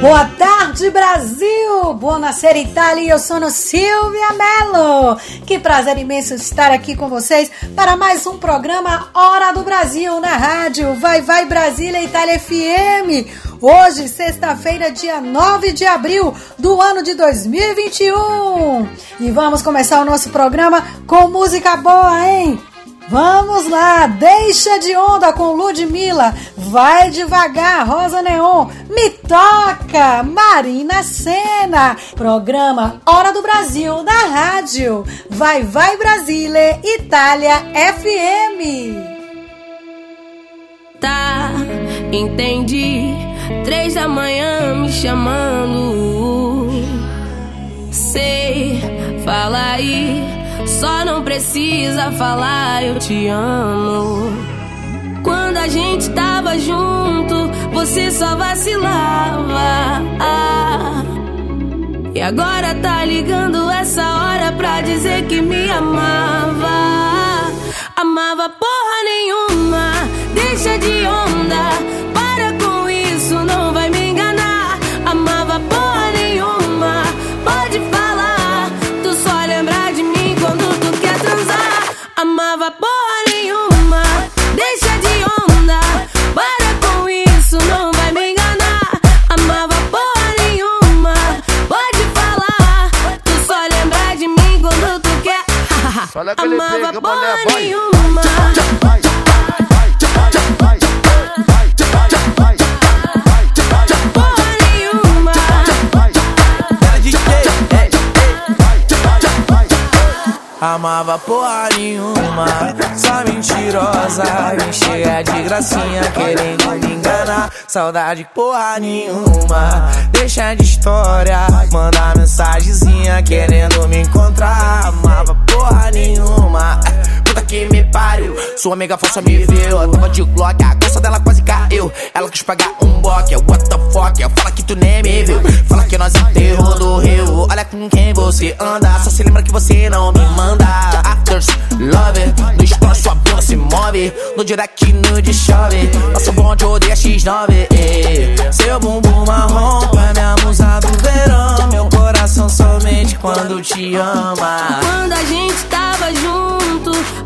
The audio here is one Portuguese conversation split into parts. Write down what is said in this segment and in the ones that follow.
Boa tarde, Brasil! Buonasera, Itália! Eu sou Silvia Mello. Que prazer imenso estar aqui com vocês para mais um programa Hora do Brasil na rádio Vai Vai Brasília Itália FM. Hoje, sexta-feira, dia 9 de abril do ano de 2021. E vamos começar o nosso programa com música boa, hein? Vamos lá, deixa de onda com Ludmilla, vai devagar, Rosa Neon, me toca, Marina Sena, programa Hora do Brasil na rádio, vai vai Brasília, Itália FM. Tá, entendi, três da manhã me chamando, sei, fala aí só não precisa falar eu te amo. Quando a gente tava junto, você só vacilava. Ah, e agora tá ligando essa hora pra dizer que me amava. Amava porra nenhuma, deixa de onda. Olha aquele pega, mulher, vai. Amava porra nenhuma, mentirosa Me cheia de gracinha, querendo me enganar. Saudade porra nenhuma, deixa de história. Manda mensagenzinha, querendo me encontrar. Amava porra nenhuma que me pariu. Sua amiga falsa me viu, eu tava de Glock, a calça dela quase caiu. Ela quis pagar um boque, what the fuck? Fala que tu nem me viu, fala que nós enterrou do rio. Olha com quem você anda, só se lembra que você não me manda. Afters, love, no story sua bunda se move. No direct, no de chove, nosso bonde odeia X9. Eh. Seu bumbum marrom é minha musa do verão. Meu coração somente quando te ama. Quando a gente tava junto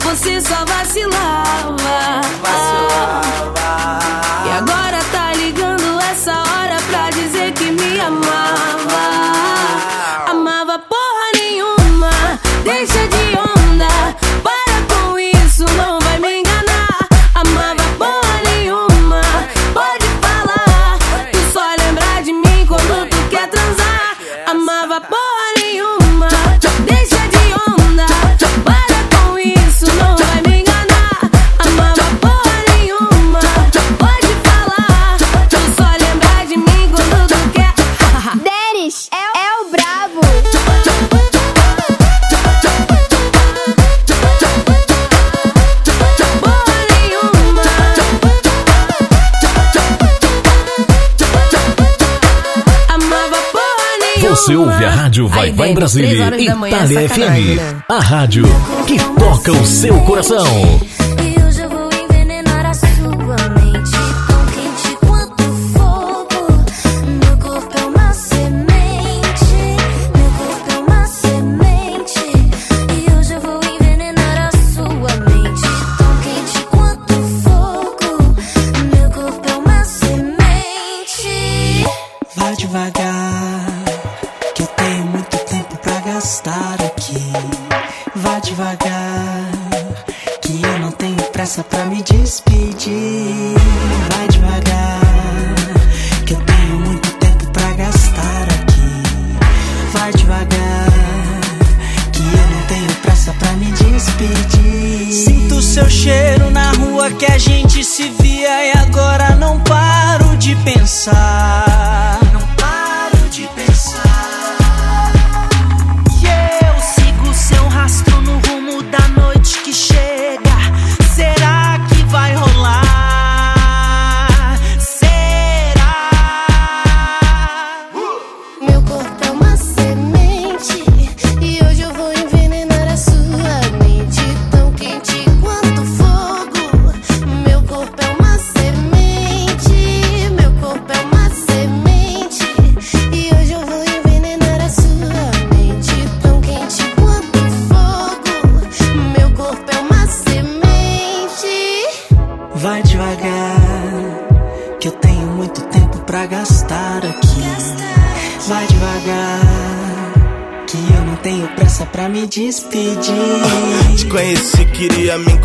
você só vacilava. Vacilava. E agora tá ligando essa hora pra dizer que me amava. Amava porra nenhuma, deixa de onda. Para com isso, não vai me enganar. Amava porra nenhuma, pode falar. Tu só lembra de mim quando tu quer transar. Amava porra Você ouve a Rádio Vai Aí, Vai Brasília Itália FM. né? A rádio que toca o seu coração.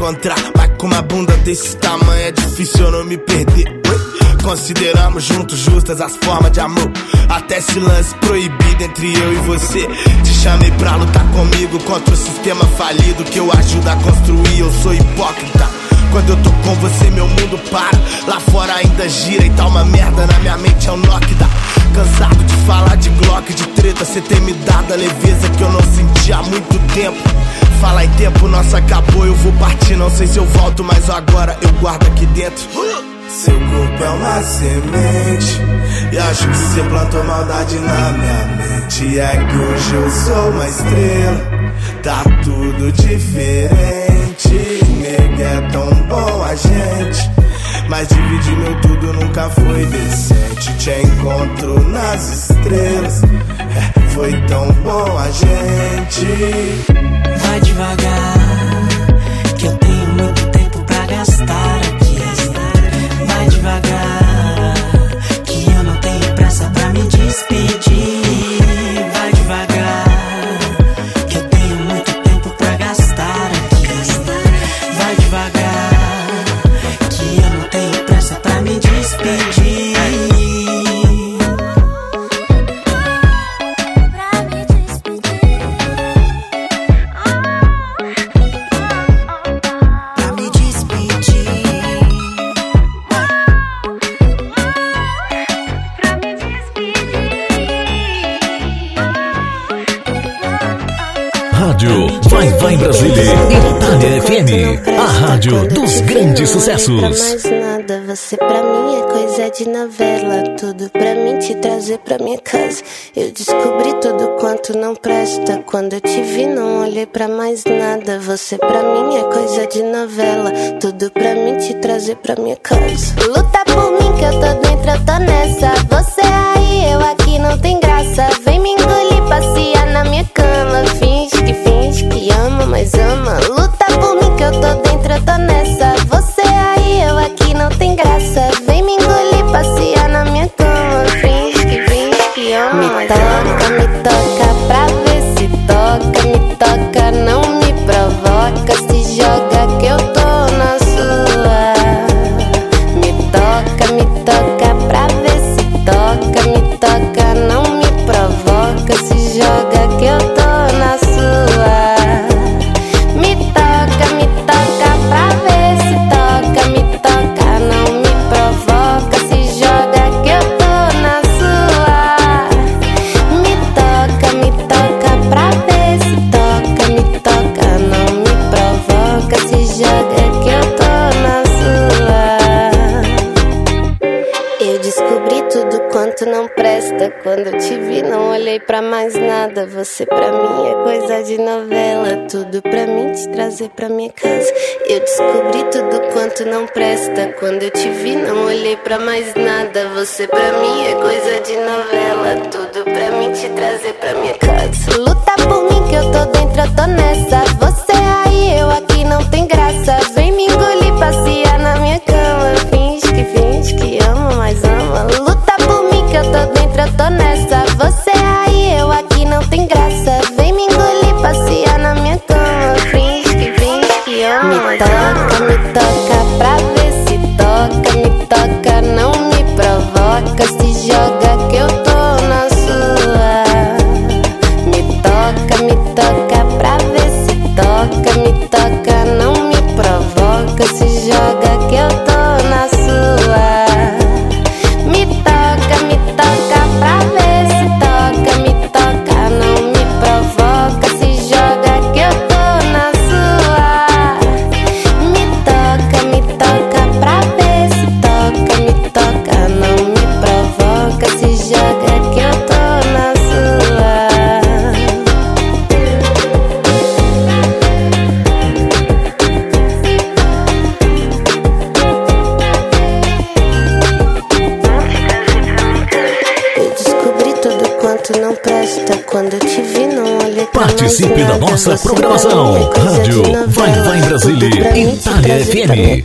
Encontrar. Mas com uma bunda desse tamanho é difícil eu não me perder. Consideramos juntos justas as formas de amor. Até esse lance proibido entre eu e você. Te chamei pra lutar comigo contra o sistema falido que eu ajudo a construir. Eu sou hipócrita. Quando eu tô com você, meu mundo para. Lá fora ainda gira e tá uma merda na minha mente, é um Nokia. Cansado de falar de Glock, de treta, cê tem me dado a leveza que eu não senti há muito tempo. Fala em tempo, nosso acabou, eu vou partir, não sei se eu volto, mas agora eu guardo aqui dentro. Seu corpo é uma semente E acho que você plantou maldade na minha mente. É que hoje eu sou uma estrela Tá tudo diferente. Nega, é tão bom a gente Mas dividir meu tudo nunca foi decente. Te encontro nas estrelas é, Foi tão bom a gente Vai devagar, que eu tenho muito tempo pra gastar aqui. Vai devagar, sucessos. mais nada, você pra mim é coisa de novela. Tudo pra mim te trazer pra minha casa. Eu descobri tudo quanto não presta. Quando eu te vi, não olhei pra mais nada. Você pra mim é coisa de novela. Tudo pra mim te trazer pra minha casa. Luta por mim que eu tô dentro, eu tô nessa. Você aí, eu aqui, não tem graça. Vem me engolir, passear na minha cama. Finge que finge que ama, mas ama. Luta por mim que eu tô dentro, eu tô nessa. Você não tem graça. Vem me engolir, passear na minha cama. Finge que finge que ama, me toca, me toca pra ver se toca. Me toca, não me provoca. Se joga tudo quanto não presta. Quando eu te vi, não olhei pra mais nada. Você pra mim é coisa de novela. Tudo pra mim te trazer pra minha casa. Eu descobri tudo quanto não presta. Quando eu te vi, não olhei pra mais nada. Você pra mim é coisa de novela. Tudo pra mim te trazer pra minha casa. Luta por mim que eu tô dentro, eu tô nessa. Você aí, eu aqui, não tem graça. Vem me engolir, passear na minha cama. Finge que ama, mas ama. Luta por mim que eu tô dentro, eu tô nessa. Você aí, eu aqui, não tem graça. Vem me engolir, passear na minha cama. Finge que finge que ama, me toca, me toca pra ver Participe da nossa programação. Rádio. Vai Vai Brasília, Itália FM.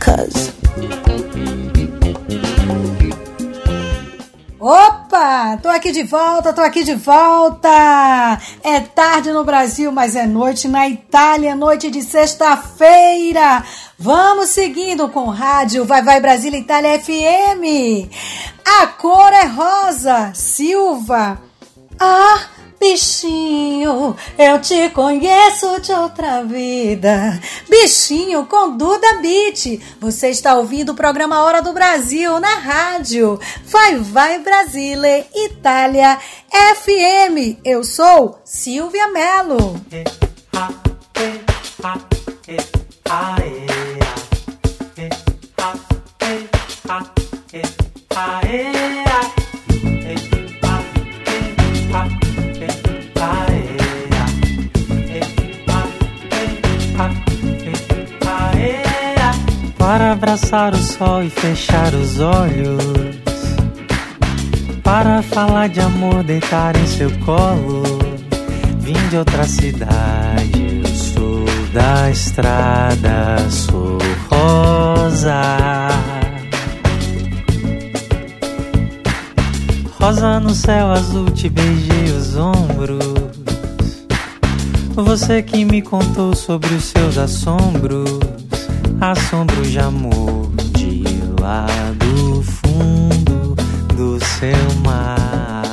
Opa! Tô aqui de volta, tô aqui de volta! É tarde no Brasil, mas é noite na Itália, noite de sexta-feira! Vamos seguindo com rádio Vai Vai Brasília Itália FM! A cor é rosa, Silva! Ah, bichinho, eu te conheço de outra vida. Bichinho com Duda Beat. Você está ouvindo o programa Hora do Brasil na rádio. Vai, vai, Brasília, Itália, FM. Eu sou Silvia Mello. Para abraçar o sol e fechar os olhos. Para falar de amor, deitar em seu colo. Vim de outra cidade, eu sou da estrada, sou rosa. Rosa no céu azul, te beijei os ombros. Você que me contou sobre os seus assombros, assombros de amor de lá do fundo do seu mar.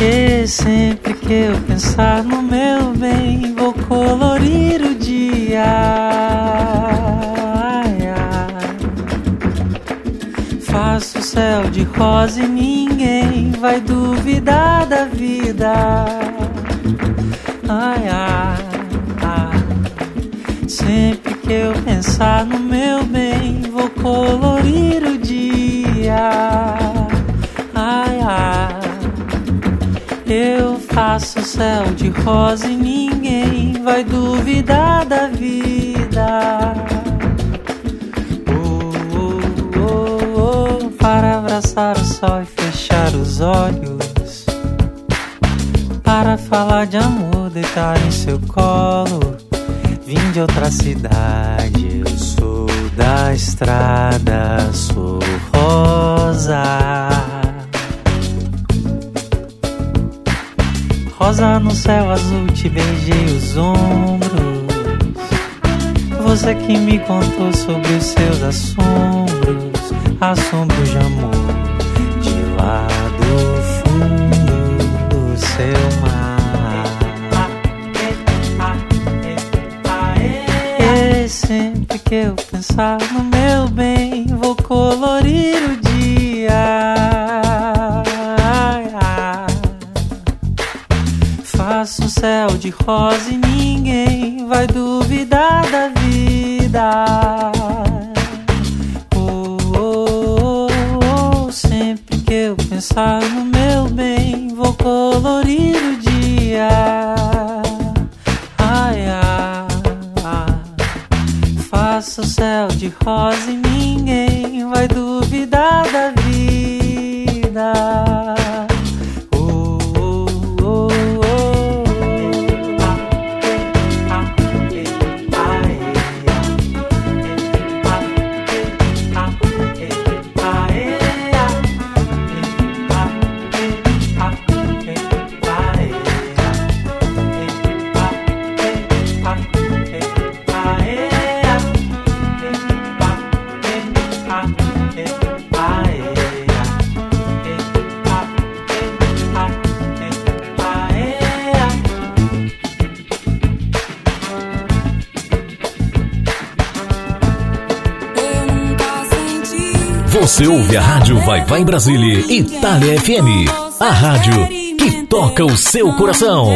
E sempre que eu pensar no meu bem, vou colorir o dia. Ai, ai. Faço o céu de rosa e ninguém vai duvidar da vida. Ai, ai. Sempre que eu pensar no meu bem, vou colorir o dia. Ai, ai. Eu faço céu de rosa e ninguém vai duvidar da vida. Oh, oh, oh, oh, para abraçar o sol e fechar os olhos. Para falar de amor, deitar em seu colo. Vim de outra cidade, eu sou da estrada, sou rosa. Rosa no céu azul, te beijei os ombros. Você que me contou sobre os seus assombros, assombros de amor, que eu pensar no meu bem, vou colorir o dia. Faço um céu de rosa e ninguém vai duvidar de rosa e ninguém vai duvidar da vida. A rádio Vai Vai Brasília, Itália FM. A rádio que toca o seu coração.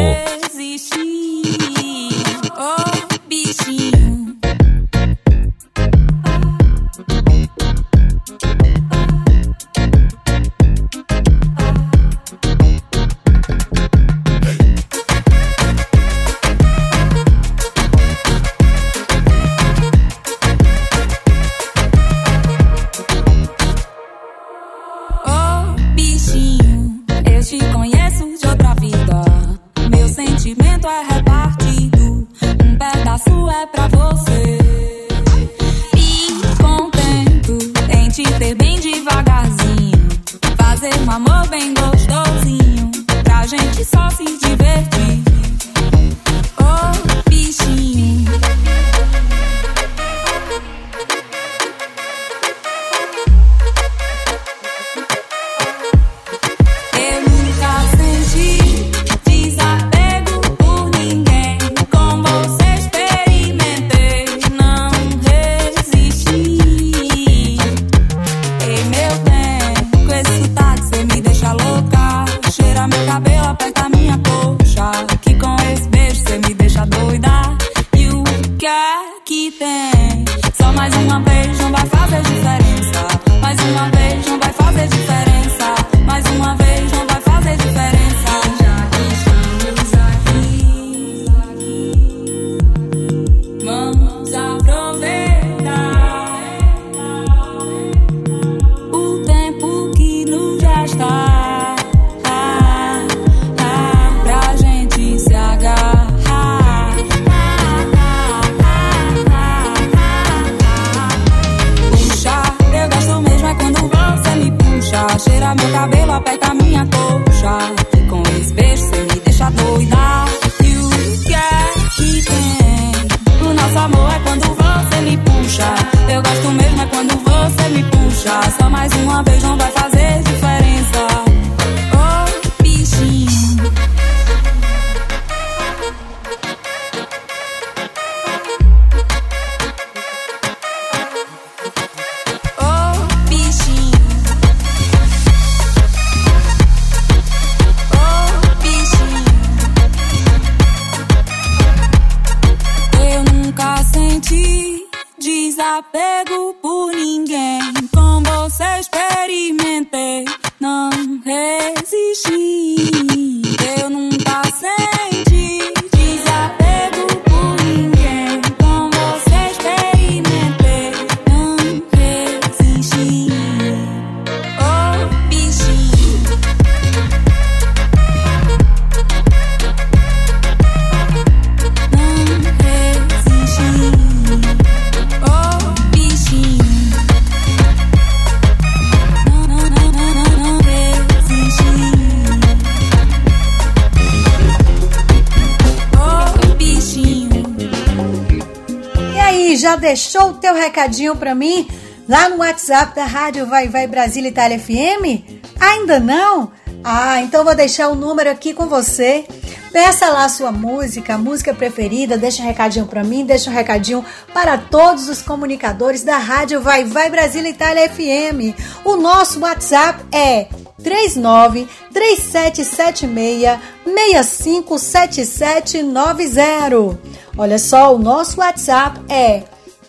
Deixou o teu recadinho pra mim lá no WhatsApp da Rádio Vai Vai Brasília Itália FM? Ainda não? Ah, então vou deixar o número aqui com você. Peça lá a sua música, a música preferida, deixa um recadinho pra mim, deixa um recadinho para todos os comunicadores da Rádio Vai Vai Brasília Itália FM. O nosso WhatsApp é 39 3776 657790. Olha só, o nosso WhatsApp é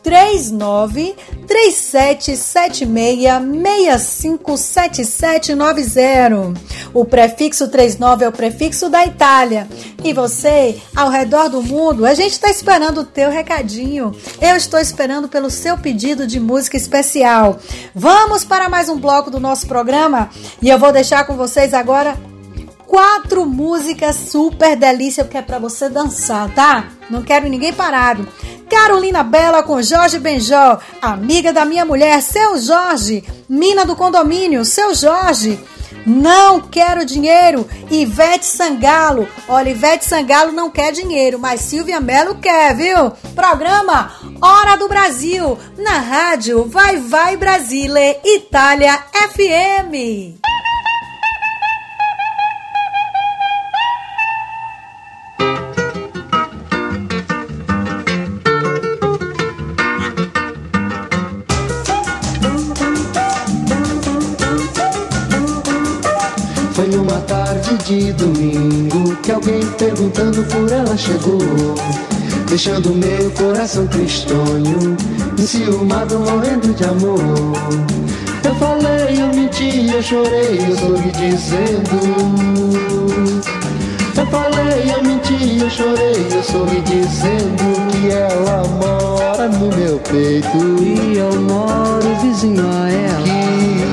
39 3776 657790. O prefixo 39 é o prefixo da Itália. E você, ao redor do mundo, a gente está esperando o teu recadinho. Eu estou esperando pelo seu pedido de música especial. Vamos para mais um bloco do nosso programa e eu vou deixar com vocês agora quatro músicas super delícia que é para você dançar, tá? Não quero ninguém parado. Carolina Bela com Jorge Benjó, amiga da minha mulher, seu Jorge, mina do condomínio, seu Jorge. Não quero dinheiro. Ivete Sangalo. Olha, Ivete Sangalo não quer dinheiro, mas Silvia Mello quer, viu? Programa Hora do Brasil, na rádio Vai Vai Brasile, Itália FM. De domingo que alguém perguntando por ela chegou, deixando meu coração tristonho, enciumado, morrendo de amor. Eu falei, eu menti, eu chorei, eu sorri dizendo. Eu falei, eu menti, eu chorei, eu sorri dizendo que ela mora no meu peito. E eu moro vizinho a ela. Que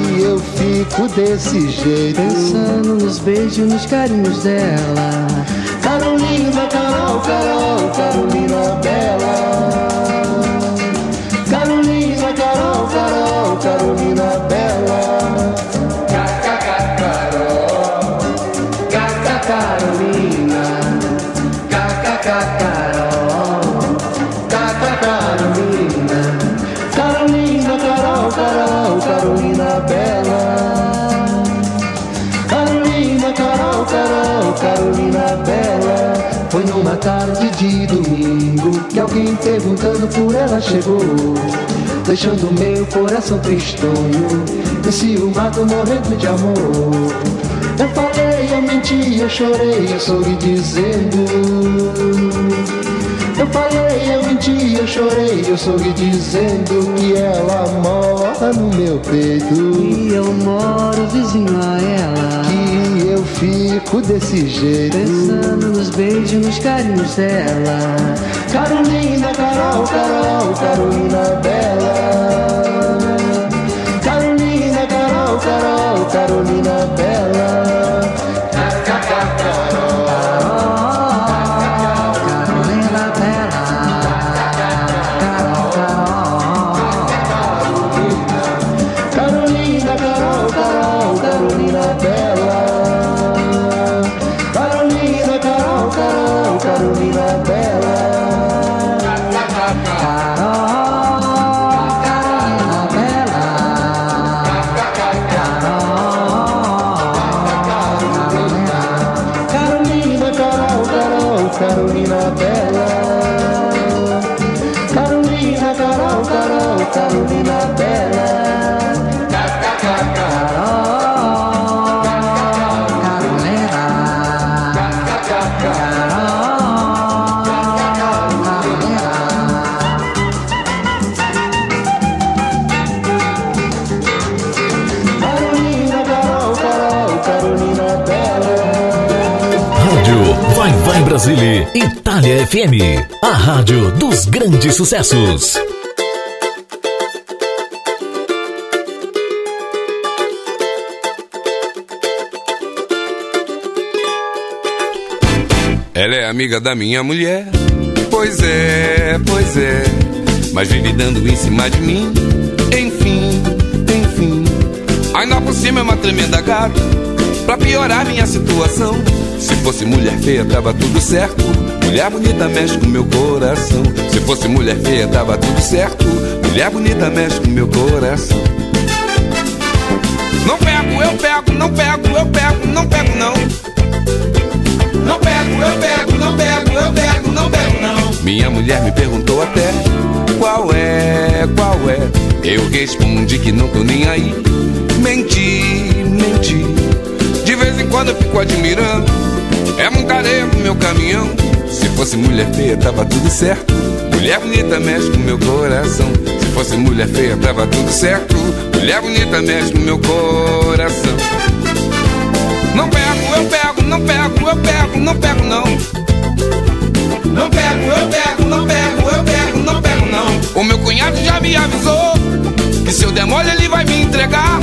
fico desse jeito. Pensando nos beijos, nos carinhos dela. Perguntando por ela chegou, deixando meu coração tristonho, enciumado, morrendo de amor. Eu falei, eu menti, eu chorei, eu sorri dizendo. Eu falei, eu menti, eu chorei, eu sorri dizendo que ela mora no meu peito. E eu moro vizinho a ela. Que eu fico desse jeito. Pensando nos beijos, nos carinhos dela. Carolina, girl, go, go. Brasília, Itália FM, a rádio dos grandes sucessos. Ela é amiga da minha mulher. Pois é, pois é. Mas vive dando em cima de mim. Enfim, enfim. Ainda por cima é uma tremenda gata. Pra piorar minha situação. Se fosse mulher feia, tava tudo certo. Mulher bonita mexe com meu coração. Se fosse mulher feia, tava tudo certo. Mulher bonita mexe com meu coração. Não pego, eu pego, não pego, eu pego, não pego, não. Não pego, eu pego, não pego, eu pego, não pego, não. Minha mulher me perguntou até qual é, qual é. Eu respondi que não tô nem aí. Menti, menti. De vez em quando eu fico admirando. É muita pro meu caminhão. Se fosse mulher feia, tava tudo certo. Mulher bonita mexe com meu coração. Se fosse mulher feia, tava tudo certo. Mulher bonita mexe com meu coração. Não pego, eu pego, não pego, eu pego, não pego, não. Não pego, eu pego, não pego, eu pego, não pego, não. O meu cunhado já me avisou que se eu der mole ele vai me entregar.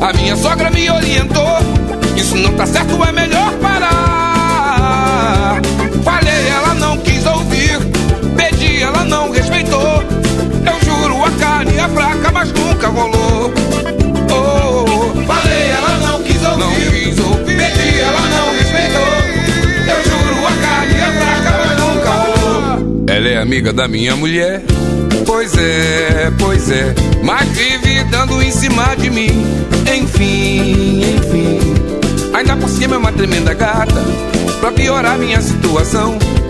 A minha sogra me orientou. Isso não tá certo, é melhor parar. Não respeitou. Eu juro, a carne é fraca, mas nunca rolou. Oh, oh. falei, ela não quis ouvir. Não quis ouvir. Pedi, ela não respeitou. Eu juro, a carne é fraca, mas nunca rolou. Ela é amiga da minha mulher. Pois é, pois é. Mas vive dando em cima de mim. Enfim, enfim. Ainda por cima é uma tremenda gata. Pra piorar minha situação.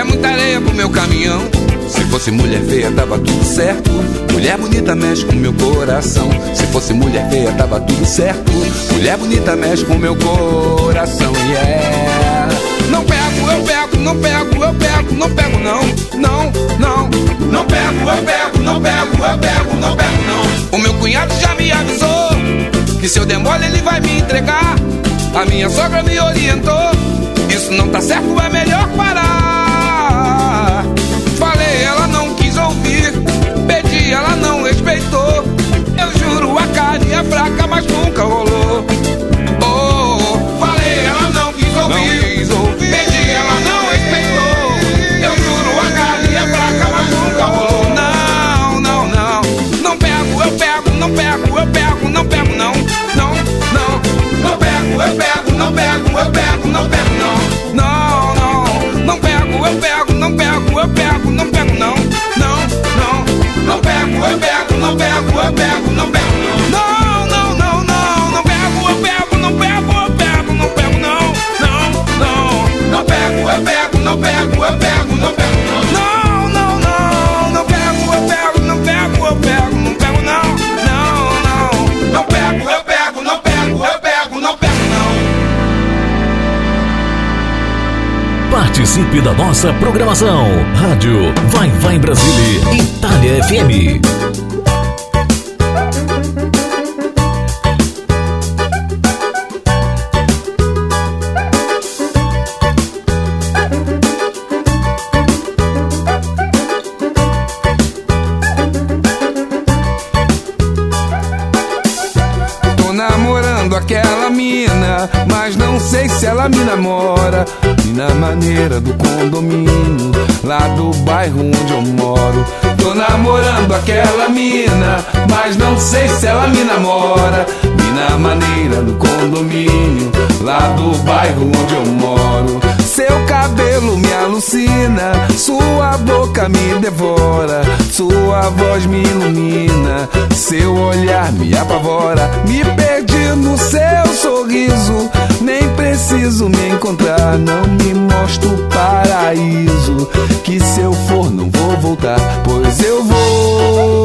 É muita areia pro meu caminhão. Se fosse mulher feia, tava tudo certo. Mulher bonita mexe com meu coração. Se fosse mulher feia, tava tudo certo. Mulher bonita mexe com meu coração, yeah. Não pego, eu pego, não pego, eu pego, não pego, não. Não, não. Não pego, eu pego, não pego, eu pego, não pego, não. O meu cunhado já me avisou que se eu der mole ele vai me entregar. A minha sogra me orientou. Isso não tá certo, é melhor parar. Ela não respeitou. Eu juro, a carne é fraca, mas nunca rolou. Oh, falei, ela não quis ouvir. Pedi, ela não respeitou. Eu juro, a carne é fraca, mas nunca rolou. Não, não, não. Não pego, eu pego, não pego, eu pego, não pego, não. Não, não. Não pego, eu pego, não pego, eu pego, não pego, não pego não. Não, não, não, não, eu pego, não pego, eu pego, não pego não. Não, não, não pego, eu pego, não pego, eu pego, não pego não. Não, não, não, não pego, eu pego, não pego, eu pego, não pego não. Não, não, não pego, eu pego, não pego, eu pego, não pego não. Participe da nossa programação. Rádio Vai Vai Brasília, Itália FM. Mas não sei se ela me namora. Mina maneira do condomínio, lá do bairro onde eu moro. Tô namorando aquela mina, mas não sei se ela me namora. Mina maneira do condomínio, lá do bairro onde eu moro. Seu cabelo me alucina, sua boca me devora, sua voz me ilumina, seu olhar me apavora. Me perdi no seu sorriso, nem preciso me encontrar. Não me mostra o paraíso, que se eu for não vou voltar, pois eu vou,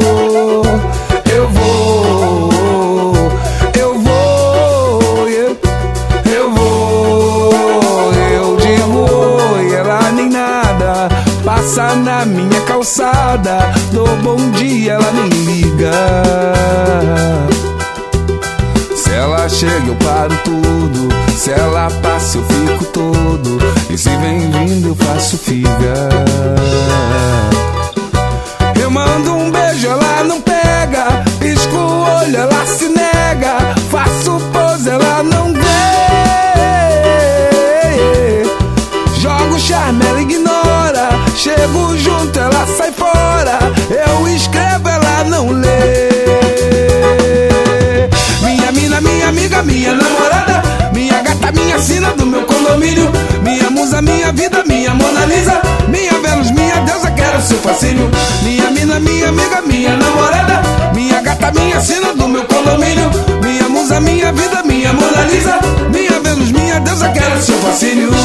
Passa na minha calçada, dou bom dia, ela nem liga. Se ela chega, eu paro tudo. Se ela passa, eu fico todo. E se vem vindo, eu faço figa. Fascínio. Minha mina, minha amiga, minha namorada. Minha gata, minha sina do meu condomínio. Minha musa, minha vida, minha Mona Lisa. Minha Vênus, minha deusa, quero seu fascínio.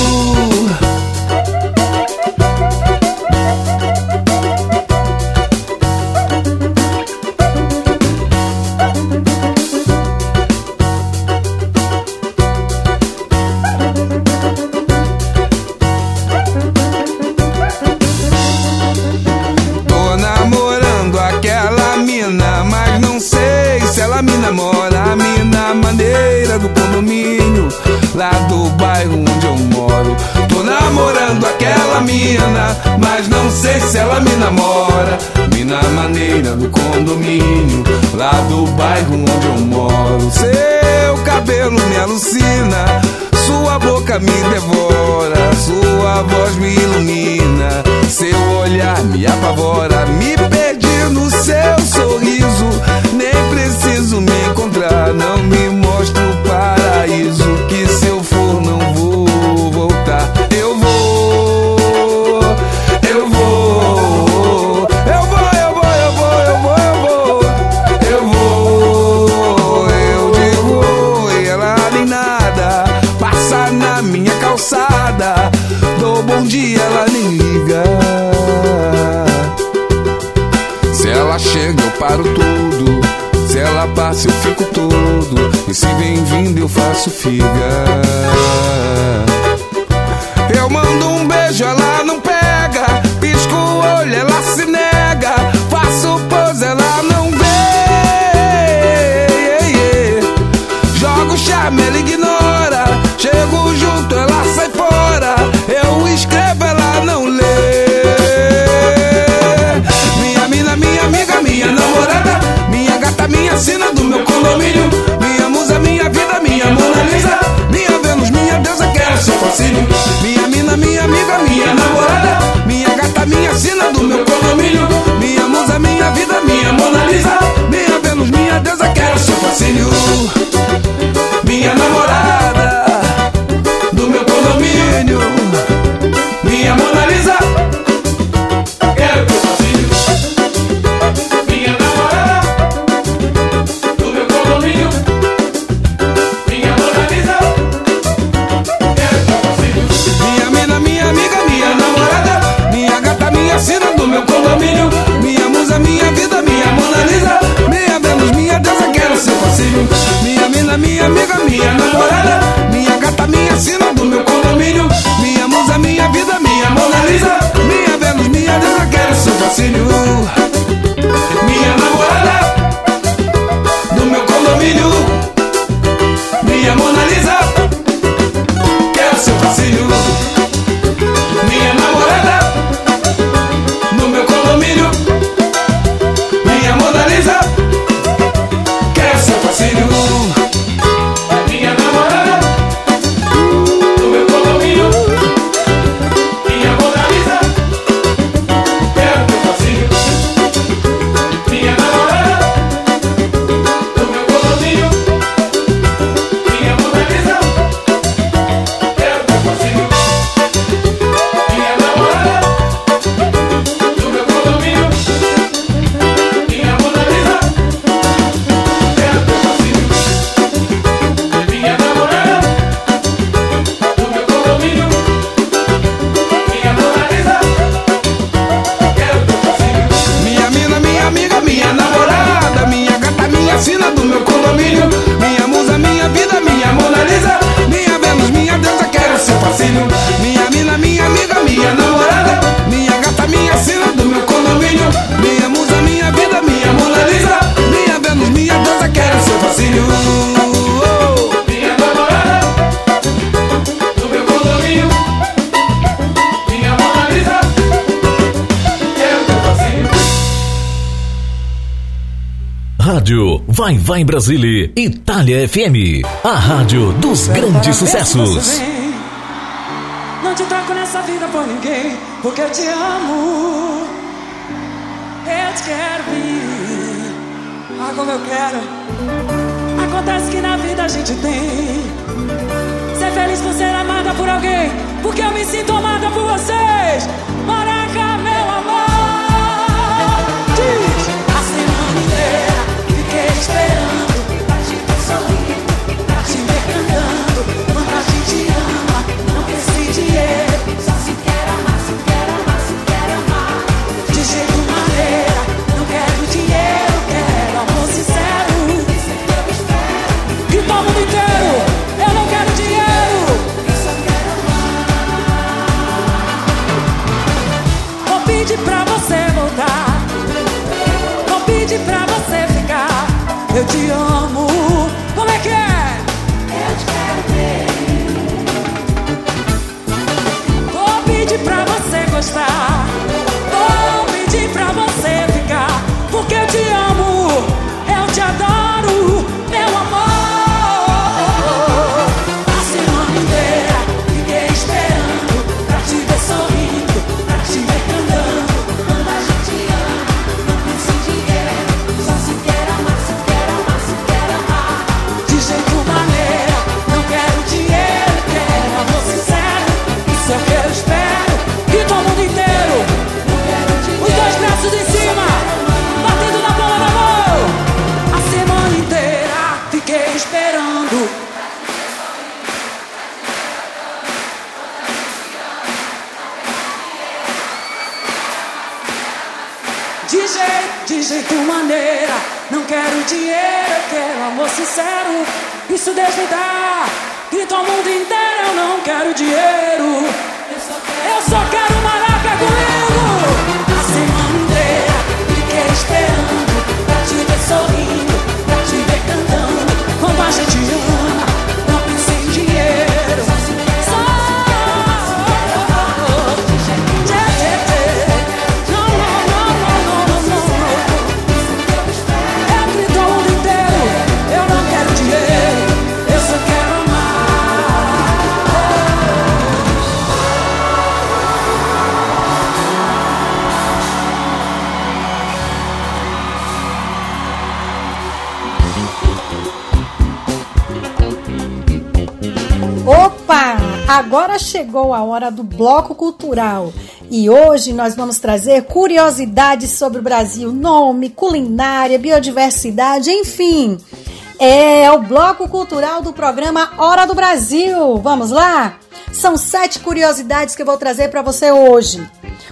Vai Vai Brasília, Itália FM, a rádio dos grandes sucessos. Não te troco nessa vida por ninguém, porque eu te amo. Eu te quero vir. Ah, como eu quero. Acontece que na vida a gente tem. Ser feliz por ser amada por alguém, porque eu me sinto amada por vocês. better. Eu te ao mundo inteiro, eu não quero Agora chegou a hora do bloco cultural e hoje nós vamos trazer curiosidades sobre o Brasil, nome, culinária, biodiversidade, enfim. É o bloco cultural do programa Hora do Brasil. Vamos lá? São sete curiosidades que eu vou trazer para você hoje.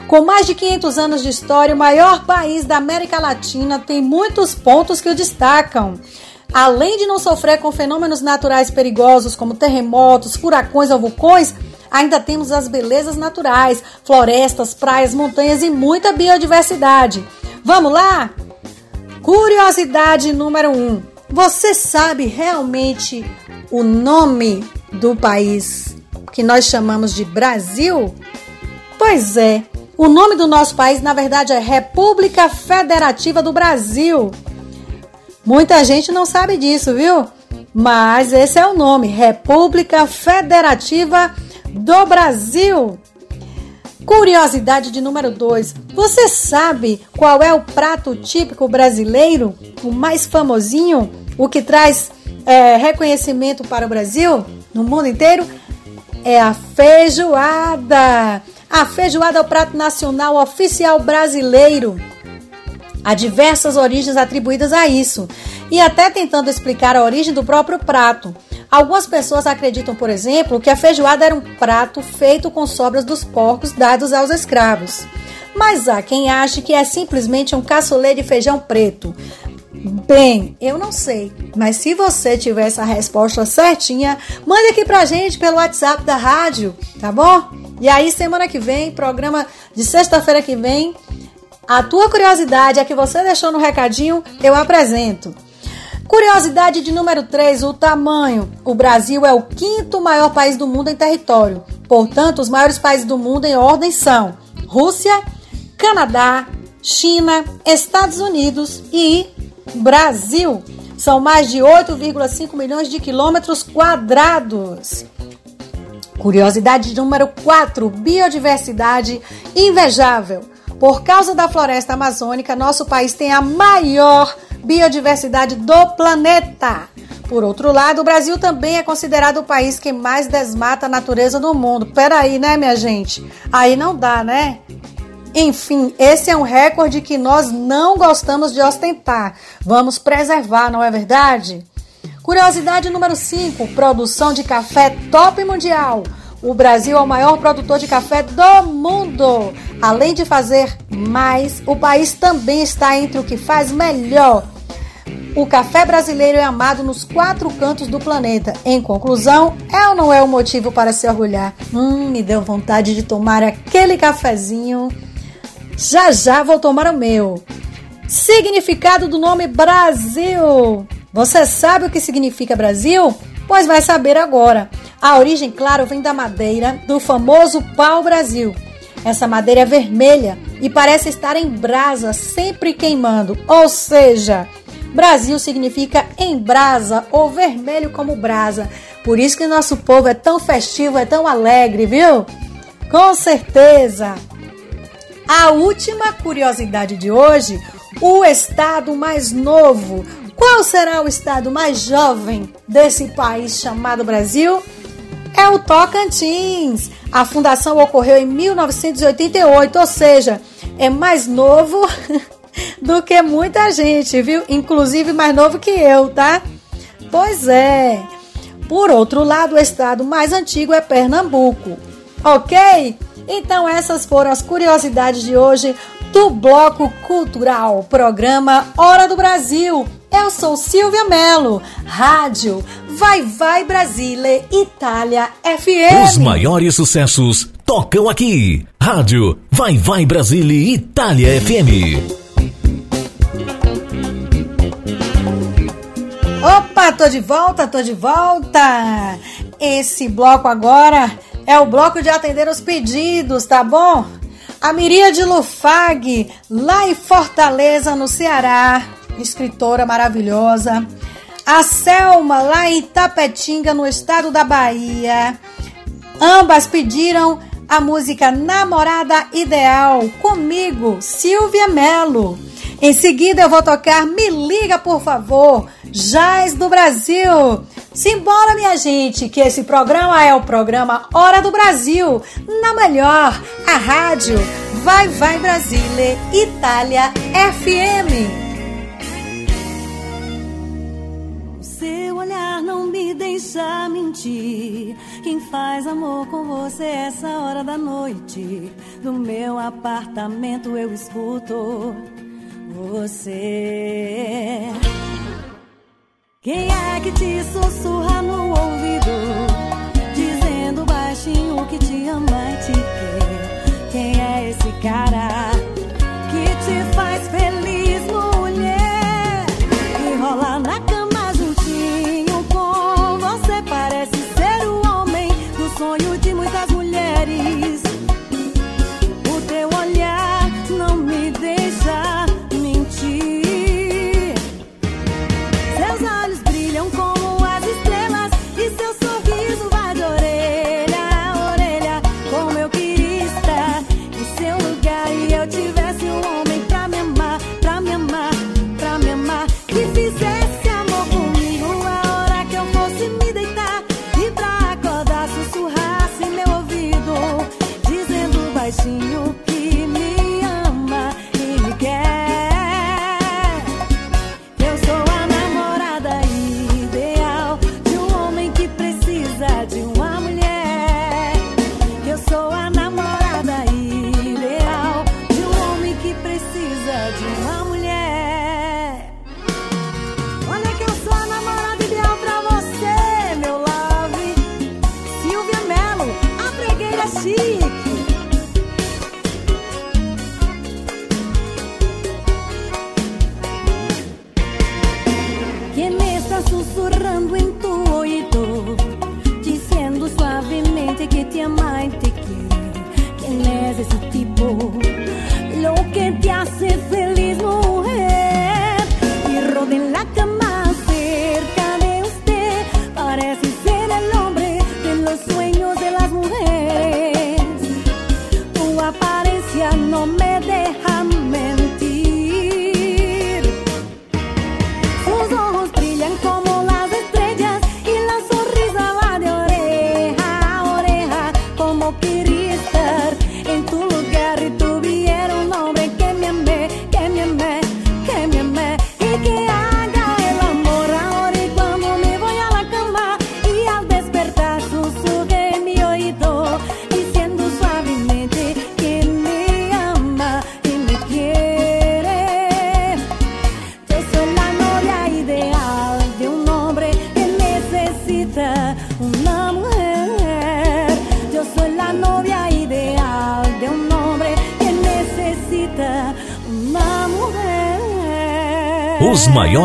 Com mais de 500 anos de história, o maior país da América Latina tem muitos pontos que o destacam. Além de não sofrer com fenômenos naturais perigosos como terremotos, furacões ou vulcões, ainda temos as belezas naturais, florestas, praias, montanhas e muita biodiversidade. Vamos lá? Curiosidade número 1. Um. Você sabe realmente o nome do país que nós chamamos de Brasil? Pois é, o nome do nosso país na verdade é República Federativa do Brasil. Muita gente não sabe disso, viu? Mas esse é o nome, República Federativa do Brasil. Curiosidade de número 2. Você sabe qual é o prato típico brasileiro? O mais famosinho? O que traz é, reconhecimento para o Brasil? No mundo inteiro? É a feijoada. A feijoada é o prato nacional oficial brasileiro. Há diversas origens atribuídas a isso, e até tentando explicar a origem do próprio prato. Algumas pessoas acreditam, por exemplo, que a feijoada era um prato feito com sobras dos porcos dados aos escravos. Mas há quem ache que é simplesmente um caçulê de feijão preto. Bem, eu não sei, mas se você tiver essa resposta certinha, mande aqui pra gente pelo WhatsApp da rádio, tá bom? E aí, semana que vem, programa de sexta-feira que vem, a tua curiosidade, a que você deixou no recadinho, eu apresento. Curiosidade de número 3, o tamanho. O Brasil é o quinto maior país do mundo em território. Portanto, os maiores países do mundo em ordem são Rússia, Canadá, China, Estados Unidos e Brasil. São mais de 8,5 milhões de quilômetros quadrados. Curiosidade número 4: biodiversidade invejável. Por causa da floresta amazônica, nosso país tem a maior biodiversidade do planeta. Por outro lado, o Brasil também é considerado o país que mais desmata a natureza do mundo. Peraí, né, minha gente? Aí não dá, né? Enfim, esse é um recorde que nós não gostamos de ostentar. Vamos preservar, não é verdade? Curiosidade número 5: produção de café top mundial. O Brasil é o maior produtor de café do mundo. Além de fazer mais, o país também está entre o que faz melhor. O café brasileiro é amado nos quatro cantos do planeta. Em conclusão, é ou não é um motivo para se orgulhar? Hum, me deu vontade de tomar aquele cafezinho. Já já vou tomar o meu. Significado do nome Brasil. Você sabe o que significa Brasil? Pois vai saber agora. A origem, claro, vem da madeira do famoso pau-brasil. Essa madeira é vermelha e parece estar em brasa, sempre queimando. Ou seja, Brasil significa em brasa ou vermelho como brasa. Por isso que nosso povo é tão festivo, é tão alegre, viu? Com certeza. A última curiosidade de hoje: o estado mais novo. Qual será o estado mais jovem desse país chamado Brasil? É o Tocantins. A fundação ocorreu em 1988, ou seja, é mais novo do que muita gente, viu? Inclusive mais novo que eu, tá? Pois é. Por outro lado, o estado mais antigo é Pernambuco. Ok? Então, essas foram as curiosidades de hoje do Bloco Cultural, programa Hora do Brasil. Eu sou Silvia Mello, rádio Vai Vai Brasile, Itália FM. Os maiores sucessos tocam aqui. Rádio Vai Vai Brasile, Itália FM. Opa, tô de volta, tô de volta. Esse bloco agora é o bloco de atender os pedidos, tá bom? A Miríade Lufag, lá em Fortaleza, no Ceará, escritora maravilhosa. A Selma, lá em Tapetinga, no estado da Bahia. Ambas pediram a música Namorada Ideal, comigo, Silvia Melo. Em seguida eu vou tocar Me Liga, por favor, Jazz do Brasil. Simbora, minha gente, que esse programa é o programa Hora do Brasil, na melhor, a rádio Vai Vai Brasile, Itália FM. Deixa mentir. Quem faz amor com você essa hora da noite? Do meu apartamento eu escuto você. Quem é que te sussurra no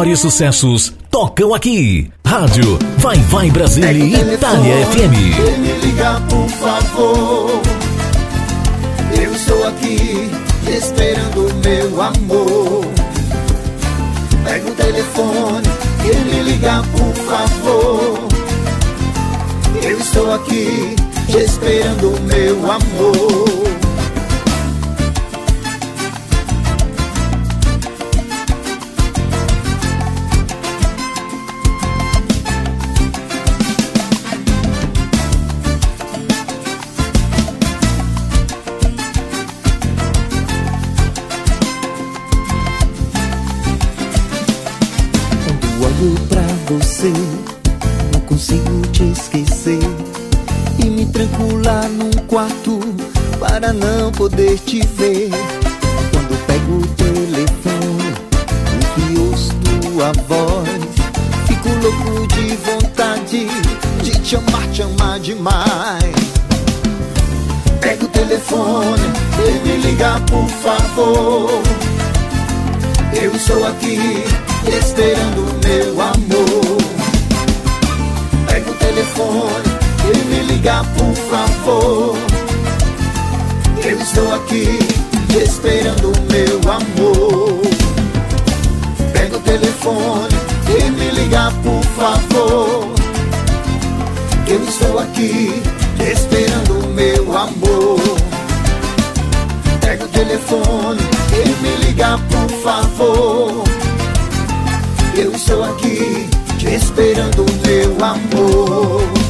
maiores sucessos tocam aqui. Rádio Vai Vai Brasília e Itália FM. Vem me ligar, por favor. Eu estou aqui esperando meu amor. Pega o telefone, vem me ligar, por favor. Eu estou aqui esperando meu amor. Consigo te esquecer. E me tranco lá num quarto para não poder te ver. Quando pego o telefone e ouço tua voz, fico louco de vontade de te amar, te amar demais. Pega o telefone, vem me ligar, por favor. Eu estou aqui esperando meu amor. O telefone, vem me ligar, por favor. Eu estou aqui esperando meu amor. Pega o telefone, vem me ligar, por favor. Eu estou aqui esperando meu amor. Pega o telefone, vem me ligar, por favor. Eu estou aqui te esperando, meu amor.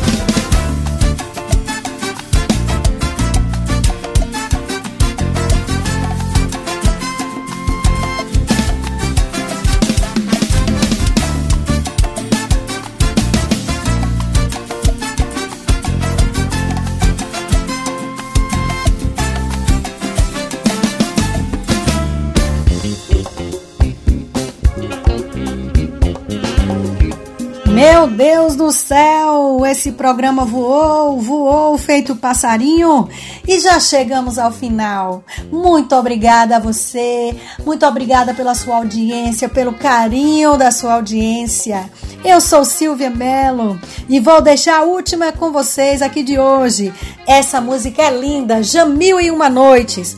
Céu, esse programa voou, voou, feito passarinho e já chegamos ao final. Muito obrigada a você, muito obrigada pela sua audiência, pelo carinho da sua audiência. Eu sou Silvia Mello e vou deixar a última com vocês aqui de hoje. Essa música é linda, Jamil e Uma Noites.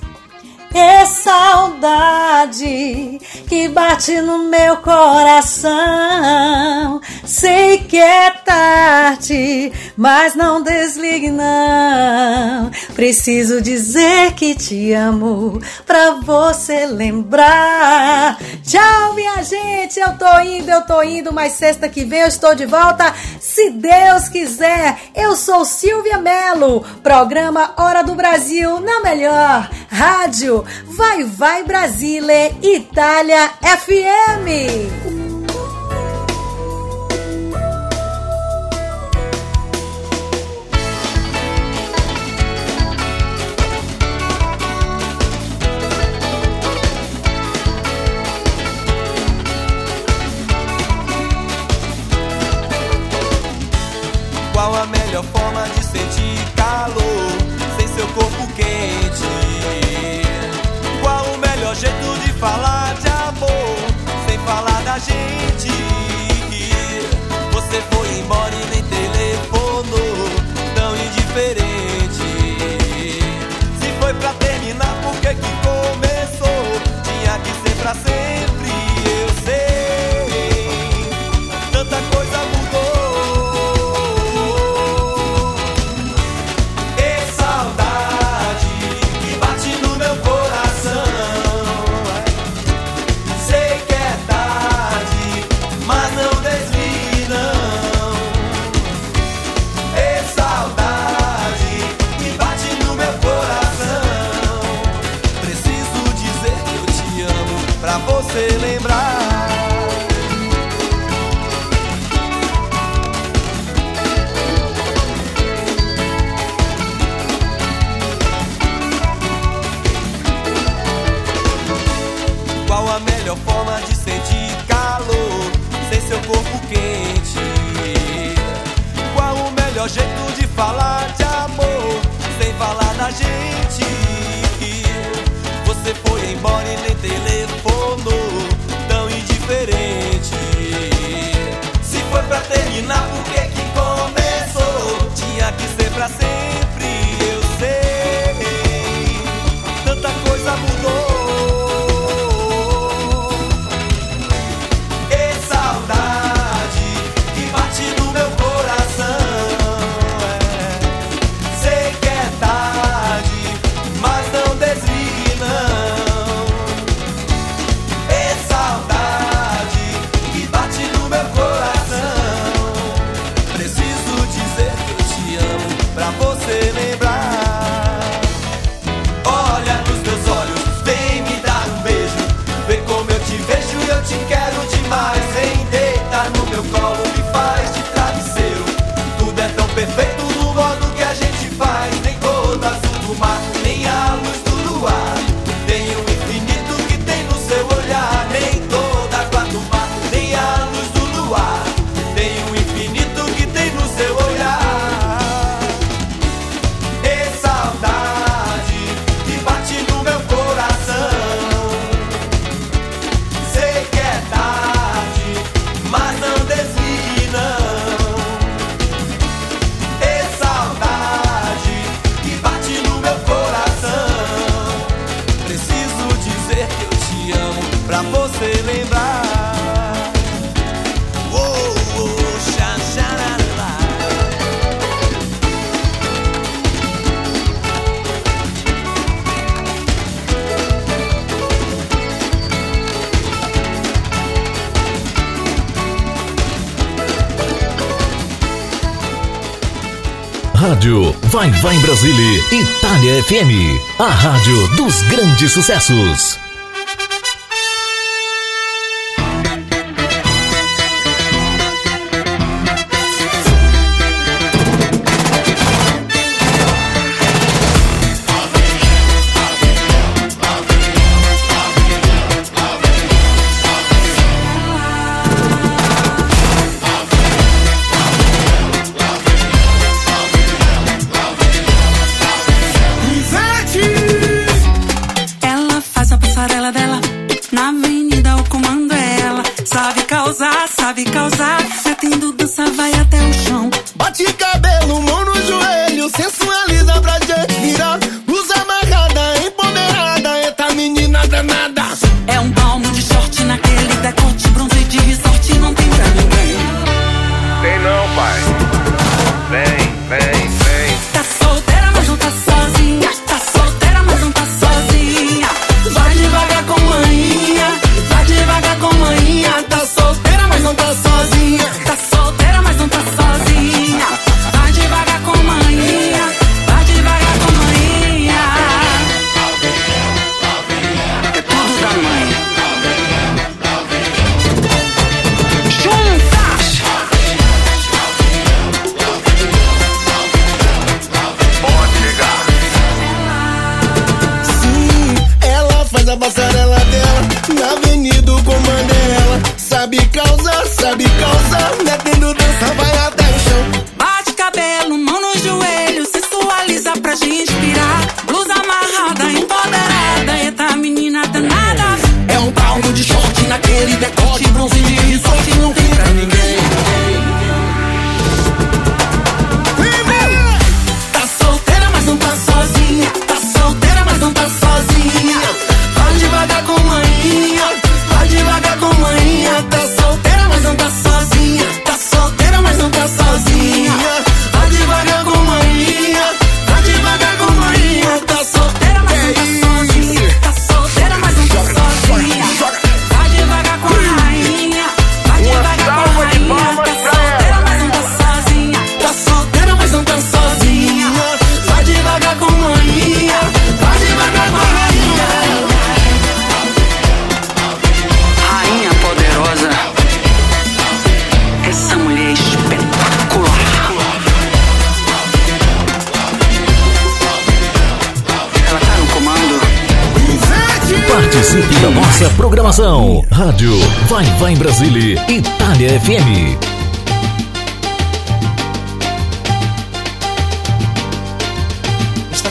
É saudade que bate no meu coração. Sei que é tarde, mas não desligue não. Preciso dizer que te amo pra você lembrar. Tchau, minha gente. Eu tô indo, eu tô indo, mas sexta que vem eu estou de volta, se Deus quiser. Eu sou Silvia Melo, programa Hora do Brasil na melhor rádio. Vai, vai Brasília, Itália FM. Você lembrar. Vai Vai em Brasília, Itália FM, a rádio dos grandes sucessos.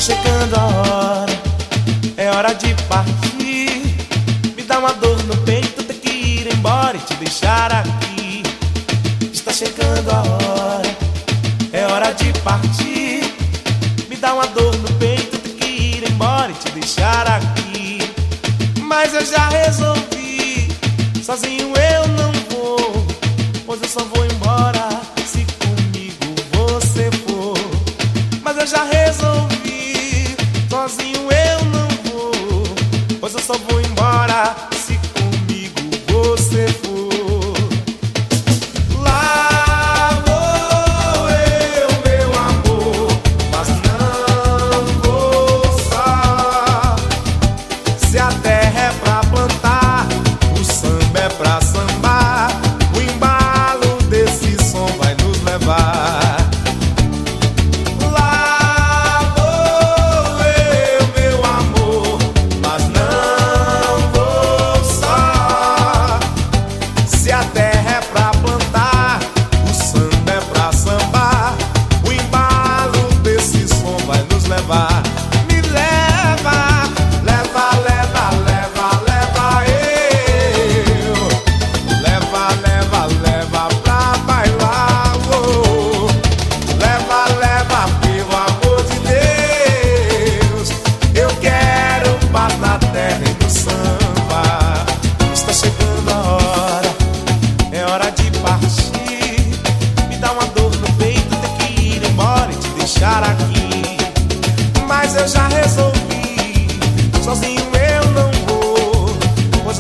chegando a hora, é hora de partir. Me dá uma dor no peito ter que ir embora e te deixar aqui. Está chegando a hora, é hora de partir. Me dá uma dor no peito ter que ir embora e te deixar aqui. Mas eu já resolvi, sozinho eu não vou, pois eu só vou embora se comigo você for. Mas eu já resolvi.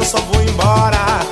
só vou embora.